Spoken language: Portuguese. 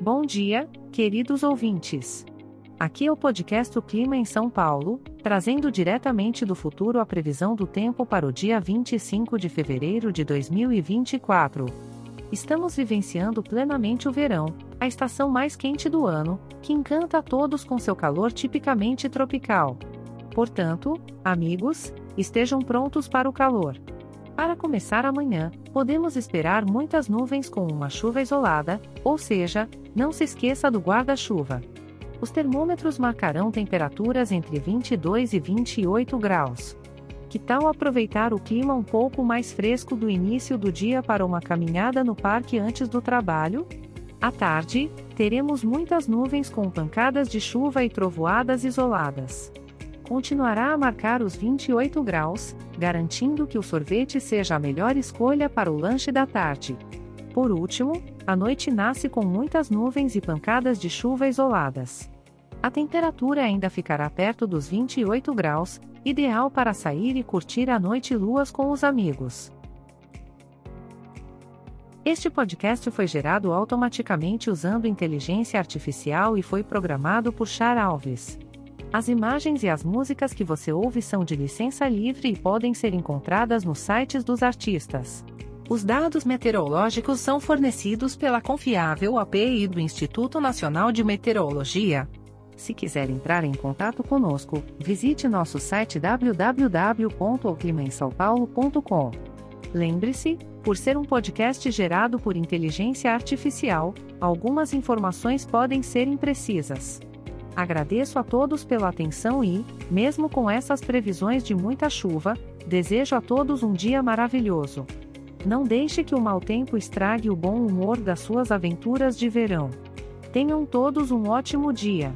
Bom dia, queridos ouvintes. Aqui é o podcast O Clima em São Paulo, trazendo diretamente do futuro a previsão do tempo para o dia 25 de fevereiro de 2024. Estamos vivenciando plenamente o verão, a estação mais quente do ano, que encanta a todos com seu calor tipicamente tropical. Portanto, amigos, estejam prontos para o calor. Para começar amanhã, podemos esperar muitas nuvens com uma chuva isolada, ou seja, não se esqueça do guarda-chuva. Os termômetros marcarão temperaturas entre 22 e 28 graus. Que tal aproveitar o clima um pouco mais fresco do início do dia para uma caminhada no parque antes do trabalho? À tarde, teremos muitas nuvens com pancadas de chuva e trovoadas isoladas continuará a marcar os 28 graus, garantindo que o sorvete seja a melhor escolha para o lanche da tarde. Por último, a noite nasce com muitas nuvens e pancadas de chuva isoladas. A temperatura ainda ficará perto dos 28 graus, ideal para sair e curtir a noite luas com os amigos. Este podcast foi gerado automaticamente usando inteligência artificial e foi programado por Char Alves. As imagens e as músicas que você ouve são de licença livre e podem ser encontradas nos sites dos artistas. Os dados meteorológicos são fornecidos pela confiável API do Instituto Nacional de Meteorologia. Se quiser entrar em contato conosco, visite nosso site www.oclimaemsaopaulo.com. Lembre-se, por ser um podcast gerado por inteligência artificial, algumas informações podem ser imprecisas. Agradeço a todos pela atenção e, mesmo com essas previsões de muita chuva, desejo a todos um dia maravilhoso. Não deixe que o mau tempo estrague o bom humor das suas aventuras de verão. Tenham todos um ótimo dia.